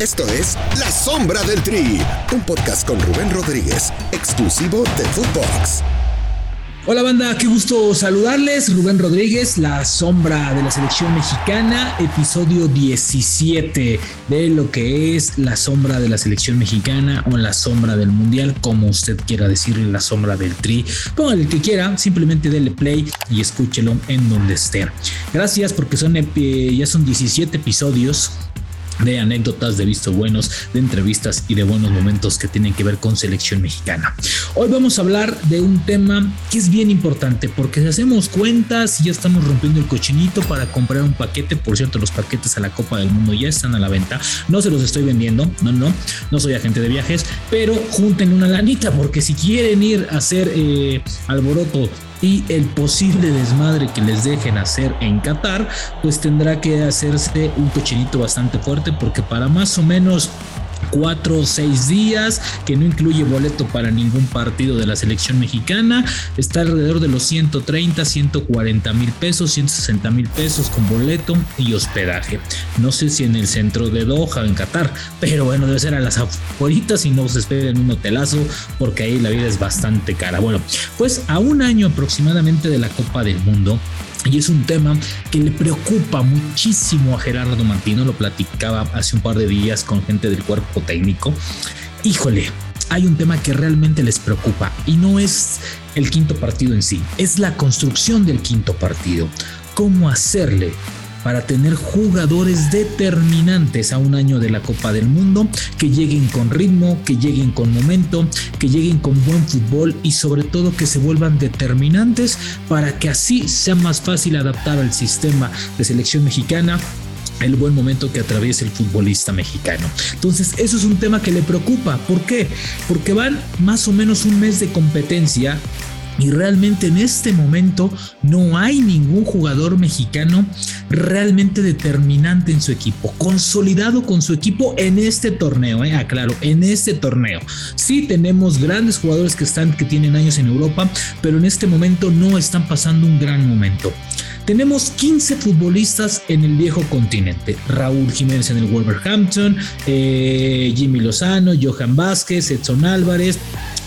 Esto es La Sombra del Tri, un podcast con Rubén Rodríguez, exclusivo de Footbox. Hola banda, qué gusto saludarles. Rubén Rodríguez, La Sombra de la Selección Mexicana, episodio 17 de lo que es La Sombra de la Selección Mexicana o La Sombra del Mundial, como usted quiera decirle, La Sombra del Tri. Póngale el que quiera, simplemente dele play y escúchelo en donde esté. Gracias porque son, ya son 17 episodios de anécdotas, de visto buenos, de entrevistas y de buenos momentos que tienen que ver con selección mexicana. Hoy vamos a hablar de un tema que es bien importante porque si hacemos cuentas ya estamos rompiendo el cochinito para comprar un paquete, por cierto los paquetes a la Copa del Mundo ya están a la venta, no se los estoy vendiendo, no, no, no soy agente de viajes, pero junten una lanita porque si quieren ir a hacer eh, alboroto y el posible desmadre que les dejen hacer en Qatar, pues tendrá que hacerse un cochinito bastante fuerte porque para más o menos cuatro o seis días, que no incluye boleto para ningún partido de la selección mexicana. Está alrededor de los 130, 140 mil pesos, 160 mil pesos con boleto y hospedaje. No sé si en el centro de Doha, en Qatar, pero bueno, debe ser a las afueritas y no se esperen un hotelazo porque ahí la vida es bastante cara. Bueno, pues a un año aproximadamente de la Copa del Mundo, y es un tema que le preocupa muchísimo a Gerardo Martino, lo platicaba hace un par de días con gente del cuerpo técnico. Híjole, hay un tema que realmente les preocupa y no es el quinto partido en sí, es la construcción del quinto partido. ¿Cómo hacerle para tener jugadores determinantes a un año de la Copa del Mundo, que lleguen con ritmo, que lleguen con momento, que lleguen con buen fútbol y sobre todo que se vuelvan determinantes para que así sea más fácil adaptar al sistema de selección mexicana el buen momento que atraviesa el futbolista mexicano. Entonces, eso es un tema que le preocupa. ¿Por qué? Porque van más o menos un mes de competencia y realmente en este momento no hay ningún jugador mexicano realmente determinante en su equipo, consolidado con su equipo en este torneo, eh, aclaro, en este torneo. Sí tenemos grandes jugadores que están que tienen años en Europa, pero en este momento no están pasando un gran momento. Tenemos 15 futbolistas en el viejo continente. Raúl Jiménez en el Wolverhampton, eh, Jimmy Lozano, Johan Vázquez, Edson Álvarez,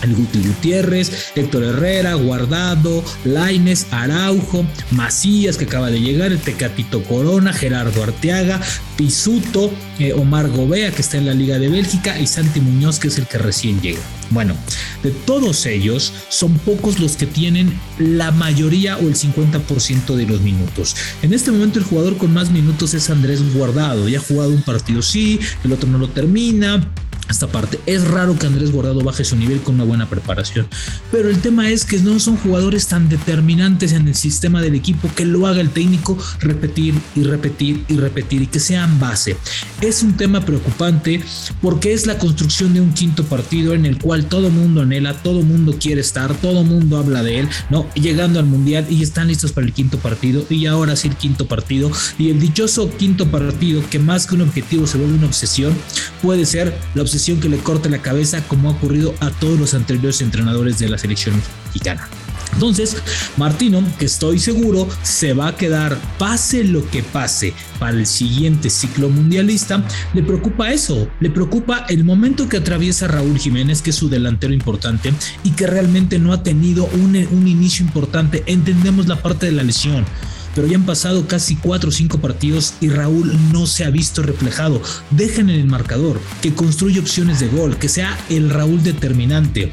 el Guti Gutiérrez, Héctor Herrera, Guardado, Laines, Araujo, Macías que acaba de llegar, el Tecatito Corona, Gerardo Arteaga, Pisuto, eh, Omar Gobea que está en la Liga de Bélgica y Santi Muñoz que es el que recién llega. Bueno, de todos ellos son pocos los que tienen la mayoría o el 50% de los minutos. En este momento el jugador con más minutos es Andrés Guardado, ya ha jugado un partido sí, el otro no lo termina, esta parte. Es raro que Andrés Guardado baje su nivel con una buena preparación, pero el tema es que no son jugadores tan determinantes en el sistema del equipo que lo haga el técnico repetir y repetir y repetir y que sean base. Es un tema preocupante porque es la construcción de un quinto partido en el cual todo mundo anhela, todo mundo quiere estar, todo mundo habla de él, ¿no? Llegando al mundial y están listos para el quinto partido y ahora sí el quinto partido y el dichoso quinto partido que más que un objetivo se vuelve una obsesión puede ser la obsesión que le corte la cabeza como ha ocurrido a todos los anteriores entrenadores de la selección mexicana. Entonces, Martino, que estoy seguro, se va a quedar, pase lo que pase, para el siguiente ciclo mundialista, le preocupa eso, le preocupa el momento que atraviesa Raúl Jiménez, que es su delantero importante y que realmente no ha tenido un, un inicio importante. Entendemos la parte de la lesión pero ya han pasado casi cuatro o cinco partidos y Raúl no se ha visto reflejado. Dejen en el marcador, que construya opciones de gol, que sea el Raúl determinante.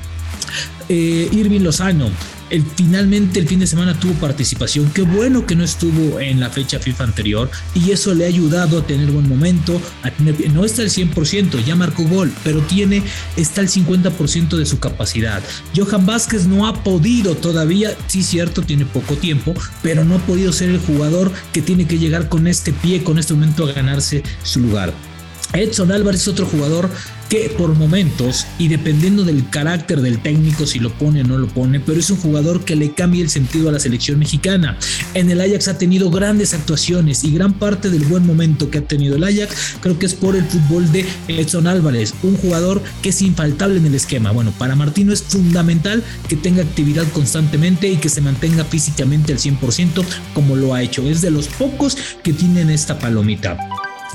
Eh, Irving Lozano, el, finalmente el fin de semana tuvo participación. Qué bueno que no estuvo en la fecha FIFA anterior y eso le ha ayudado a tener buen momento. no está al 100%, ya marcó gol, pero tiene, está al 50% de su capacidad. Johan Vázquez no ha podido todavía, sí cierto, tiene poco tiempo, pero no ha podido ser el jugador que tiene que llegar con este pie, con este momento a ganarse su lugar. Edson Álvarez es otro jugador que por momentos y dependiendo del carácter del técnico si lo pone o no lo pone, pero es un jugador que le cambia el sentido a la selección mexicana. En el Ajax ha tenido grandes actuaciones y gran parte del buen momento que ha tenido el Ajax creo que es por el fútbol de Edson Álvarez, un jugador que es infaltable en el esquema. Bueno, para Martino es fundamental que tenga actividad constantemente y que se mantenga físicamente al 100% como lo ha hecho. Es de los pocos que tienen esta palomita.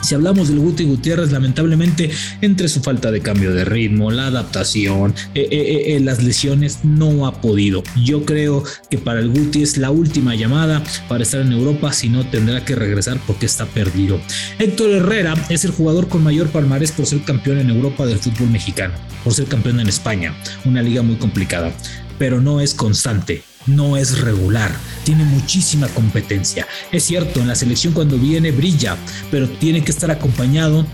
Si hablamos del Guti Gutiérrez, lamentablemente, entre su falta de cambio de ritmo, la adaptación, eh, eh, eh, las lesiones, no ha podido. Yo creo que para el Guti es la última llamada para estar en Europa, si no tendrá que regresar porque está perdido. Héctor Herrera es el jugador con mayor palmarés por ser campeón en Europa del fútbol mexicano, por ser campeón en España, una liga muy complicada, pero no es constante no es regular, tiene muchísima competencia. Es cierto, en la selección cuando viene brilla, pero tiene que estar acompañado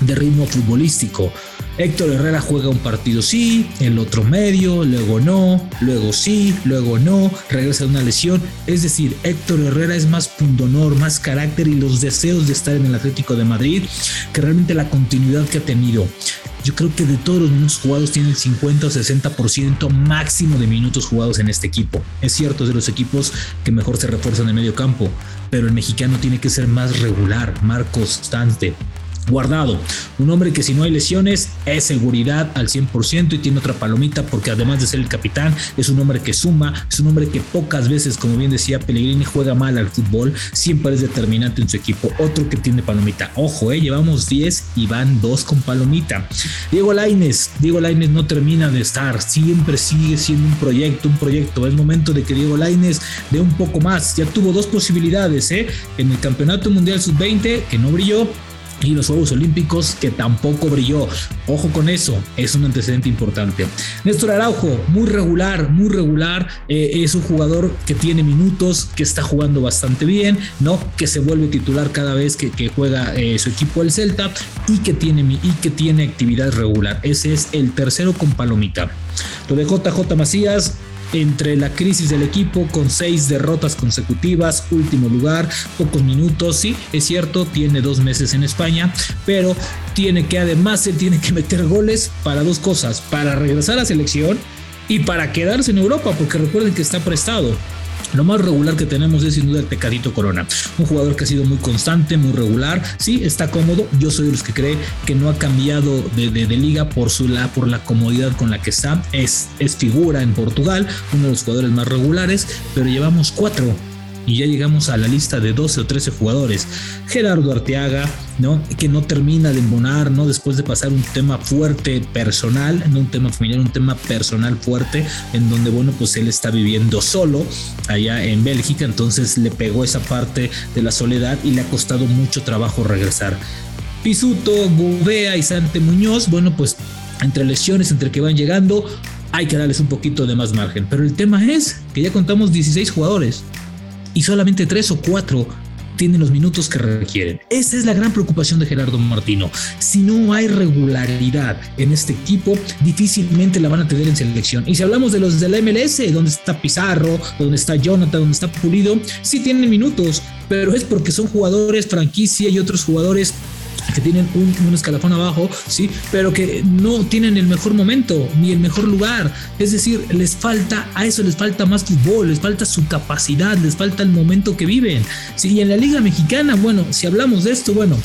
de ritmo futbolístico. Héctor Herrera juega un partido sí, el otro medio, luego no, luego sí, luego no, regresa de una lesión. Es decir, Héctor Herrera es más pundonor, más carácter y los deseos de estar en el Atlético de Madrid que realmente la continuidad que ha tenido. Yo creo que de todos los minutos jugados tiene el 50 o 60% máximo de minutos jugados en este equipo. Es cierto, es de los equipos que mejor se refuerzan en medio campo, pero el mexicano tiene que ser más regular, más constante. Guardado, un hombre que si no hay lesiones es seguridad al 100% y tiene otra palomita porque además de ser el capitán es un hombre que suma, es un hombre que pocas veces, como bien decía Pellegrini, juega mal al fútbol, siempre es determinante en su equipo. Otro que tiene palomita, ojo, eh, llevamos 10 y van 2 con palomita. Diego Laines, Diego Laines no termina de estar, siempre sigue siendo un proyecto, un proyecto. Es momento de que Diego Laines dé un poco más. Ya tuvo dos posibilidades, ¿eh? En el Campeonato Mundial Sub-20, que no brilló, y los Juegos Olímpicos que tampoco brilló. Ojo con eso, es un antecedente importante. Néstor Araujo, muy regular, muy regular, eh, es un jugador que tiene minutos, que está jugando bastante bien, ¿no? Que se vuelve titular cada vez que, juega eh, su equipo el Celta y que, tiene, y que tiene actividad regular. Ese es el tercero con palomita. Lo de JJ Macías, entre la crisis del equipo con seis derrotas consecutivas, último lugar, pocos minutos, sí, es cierto, tiene dos meses en España, pero tiene que además él tiene que meter goles para dos cosas, para regresar a la selección y para quedarse en Europa, porque recuerden que está prestado. Lo más regular que tenemos es sin duda el Pecadito Corona, un jugador que ha sido muy constante, muy regular, sí, está cómodo, yo soy de los que cree que no ha cambiado de, liga por, su, la, por la comodidad con la que está, es, es figura en Portugal, uno de los jugadores más regulares, pero llevamos cuatro y ya llegamos a la lista de 12 o 13 jugadores. Gerardo Arteaga, ¿no? Que no termina de embonar, ¿no? Después de pasar un tema fuerte personal, no un tema familiar, un tema personal fuerte, en donde, bueno, pues él está viviendo solo allá en Bélgica, entonces le pegó esa parte de la soledad y le ha costado mucho trabajo regresar. Pisuto, Gubea y Sante Muñoz, bueno, pues entre lesiones, entre que van llegando, hay que darles un poquito de más margen. Pero el tema es que ya contamos 16 jugadores y solamente tres o cuatro tienen los minutos que requieren. Esa es la gran preocupación de Gerardo Martino. Si no hay regularidad en este equipo, difícilmente la van a tener en selección. Y si hablamos de los de la MLS, donde está Pizarro, donde está Jonathan, donde está Pulido, sí tienen minutos, pero es porque son jugadores franquicia y otros jugadores que tienen un, escalafón abajo, sí, pero que no tienen el mejor momento ni el mejor lugar. Es decir, les falta, a eso les falta más fútbol, les falta su capacidad, les falta el momento que viven. Sí, y en la Liga Mexicana, bueno, si hablamos de esto, bueno,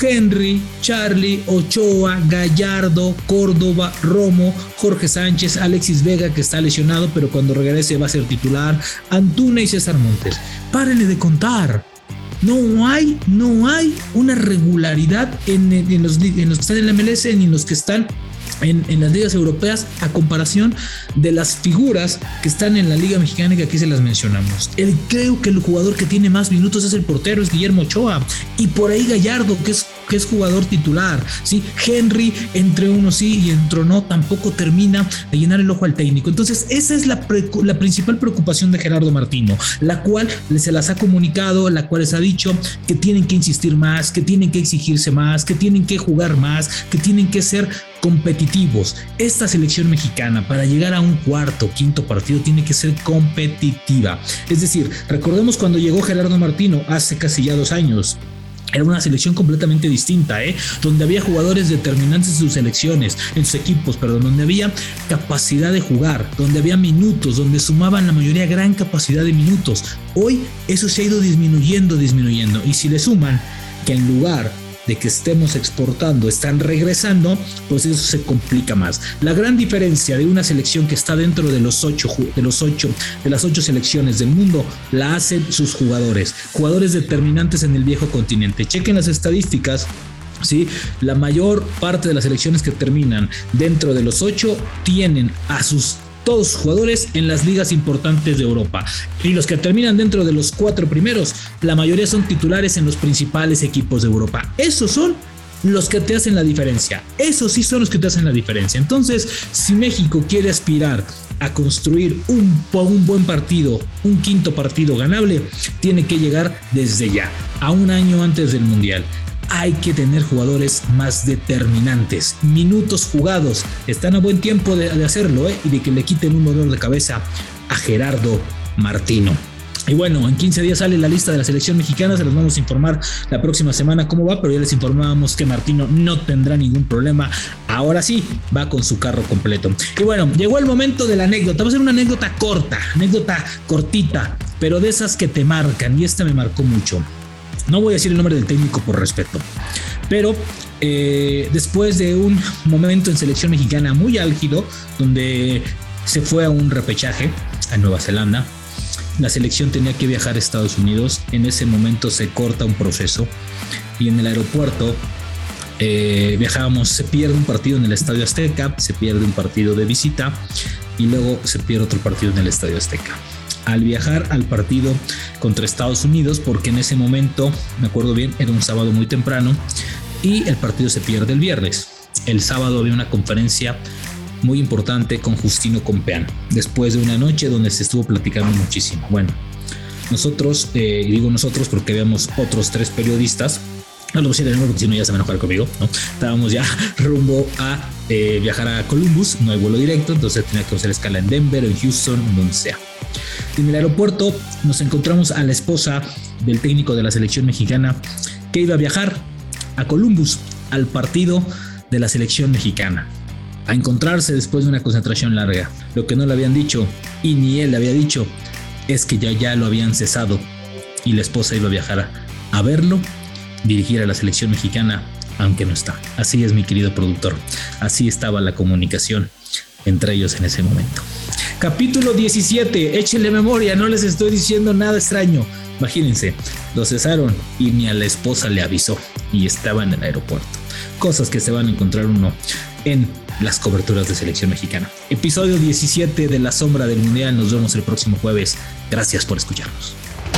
Henry, Charlie, Ochoa, Gallardo, Córdoba, Romo, Jorge Sánchez, Alexis Vega, que está lesionado, pero cuando regrese va a ser titular, Antuna y César Montes. Párenle de contar. No hay, no hay una regularidad en, los, que están en la MLS ni en los que están en, las ligas europeas a comparación de las figuras que están en la Liga Mexicana que aquí se las mencionamos. El, creo que el jugador que tiene más minutos es el portero, es Guillermo Ochoa. Y por ahí Gallardo, que es, que es jugador titular. ¿sí? Henry, entre uno sí y entre no, tampoco termina de llenar el ojo al técnico. Entonces, esa es la, principal preocupación de Gerardo Martino, la cual se las ha comunicado, la cual les ha dicho que tienen que insistir más, que tienen que exigirse más, que tienen que jugar más, que tienen que ser competitivos. Esta selección mexicana para llegar a un cuarto, quinto partido tiene que ser competitiva. Es decir, recordemos cuando llegó Gerardo Martino hace casi ya dos años. Era una selección completamente distinta, ¿eh? donde había jugadores determinantes en sus selecciones, en sus equipos, perdón, donde había capacidad de jugar, donde había minutos, donde sumaban la mayoría gran capacidad de minutos. Hoy eso se ha ido disminuyendo, disminuyendo. Y si le suman que en lugar de que estemos exportando están regresando, pues eso se complica más. La gran diferencia de una selección que está dentro de los ocho, de los ocho, de las ocho selecciones del mundo, la hacen sus jugadores, jugadores determinantes en el viejo continente. Chequen las estadísticas. La mayor parte de las selecciones que terminan dentro de los ocho tienen a sus todos jugadores en las ligas importantes de Europa. Y los que terminan dentro de los cuatro primeros, la mayoría son titulares en los principales equipos de Europa. Esos son los que te hacen la diferencia. Esos sí son los que te hacen la diferencia. Entonces, si México quiere aspirar a construir un buen partido, un quinto partido ganable, tiene que llegar desde ya, a un año antes del Mundial hay que tener jugadores más determinantes, minutos jugados. Están a buen tiempo de, hacerlo ¿eh? y de que le quiten un dolor de cabeza a Gerardo Martino. Y bueno, en 15 días sale la lista de la selección mexicana, se los vamos a informar la próxima semana cómo va, pero ya les informábamos que Martino no tendrá ningún problema. Ahora sí, va con su carro completo. Y bueno, llegó el momento de la anécdota. Va a ser una anécdota corta, anécdota cortita, pero de esas que te marcan, y esta me marcó mucho. No voy a decir el nombre del técnico por respeto, pero eh, después de un momento en selección mexicana muy álgido, donde se fue a un repechaje a Nueva Zelanda, la selección tenía que viajar a Estados Unidos, en ese momento se corta un proceso y en el aeropuerto eh, viajábamos, se pierde un partido en el Estadio Azteca, se pierde un partido de visita y luego se pierde otro partido en el Estadio Azteca al viajar al partido contra Estados Unidos, porque en ese momento, me acuerdo bien, era un sábado muy temprano y el partido se pierde el viernes. El sábado había una conferencia muy importante con Justino Compeán, después de una noche donde se estuvo platicando muchísimo. Bueno, nosotros, eh, digo nosotros porque habíamos otros tres periodistas, no lo voy a decir porque si no ya se van a enojar conmigo, ¿no? Estábamos ya rumbo a eh, viajar a Columbus, no hay vuelo directo, entonces tenía que hacer escala en Denver, en Houston, donde sea. En el aeropuerto nos encontramos a la esposa del técnico de la selección mexicana que iba a viajar a Columbus al partido de la selección mexicana a encontrarse después de una concentración larga. Lo que no le habían dicho y ni él le había dicho es que ya ya lo habían cesado y la esposa iba a viajar a verlo, dirigir a la selección mexicana, aunque no está. Así es mi querido productor. Así estaba la comunicación entre ellos en ese momento. Capítulo 17, échenle memoria, no les estoy diciendo nada extraño. Imagínense, lo cesaron y ni a la esposa le avisó y estaba en el aeropuerto. Cosas que se van a encontrar uno en las coberturas de selección mexicana. Episodio 17 de La Sombra del Mundial. Nos vemos el próximo jueves. Gracias por escucharnos.